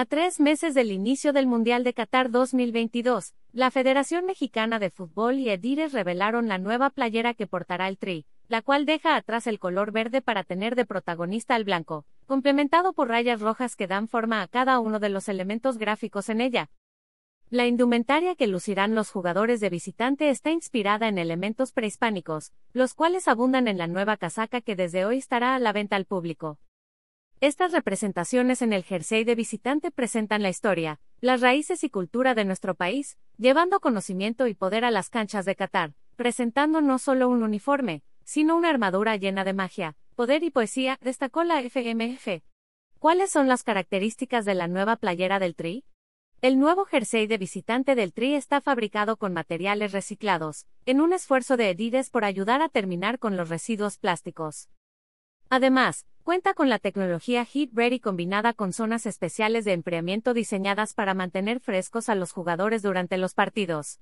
A tres meses del inicio del Mundial de Qatar 2022, la Federación Mexicana de Fútbol y Edires revelaron la nueva playera que portará el Tri, la cual deja atrás el color verde para tener de protagonista al blanco, complementado por rayas rojas que dan forma a cada uno de los elementos gráficos en ella. La indumentaria que lucirán los jugadores de visitante está inspirada en elementos prehispánicos, los cuales abundan en la nueva casaca que desde hoy estará a la venta al público. Estas representaciones en el jersey de visitante presentan la historia, las raíces y cultura de nuestro país, llevando conocimiento y poder a las canchas de Qatar, presentando no solo un uniforme, sino una armadura llena de magia, poder y poesía, destacó la FMF. ¿Cuáles son las características de la nueva playera del Tri? El nuevo jersey de visitante del Tri está fabricado con materiales reciclados, en un esfuerzo de Edides por ayudar a terminar con los residuos plásticos. Además, cuenta con la tecnología Heat Ready combinada con zonas especiales de enfriamiento diseñadas para mantener frescos a los jugadores durante los partidos.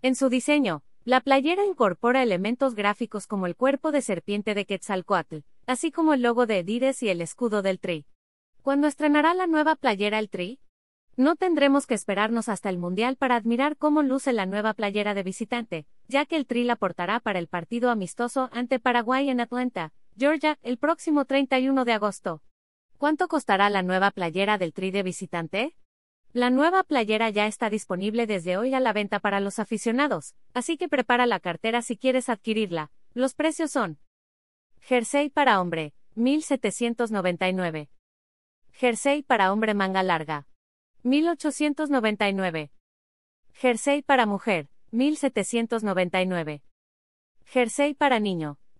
En su diseño, la playera incorpora elementos gráficos como el cuerpo de serpiente de Quetzalcoatl, así como el logo de Edides y el escudo del Tri. ¿Cuándo estrenará la nueva playera el Tri? No tendremos que esperarnos hasta el Mundial para admirar cómo luce la nueva playera de visitante, ya que el Tri la portará para el partido amistoso ante Paraguay en Atlanta, Georgia, el próximo 31 de agosto. ¿Cuánto costará la nueva playera del Tri de visitante? La nueva playera ya está disponible desde hoy a la venta para los aficionados, así que prepara la cartera si quieres adquirirla. Los precios son. Jersey para hombre, 1799. Jersey para hombre manga larga, 1899. Jersey para mujer, 1799. Jersey para niño,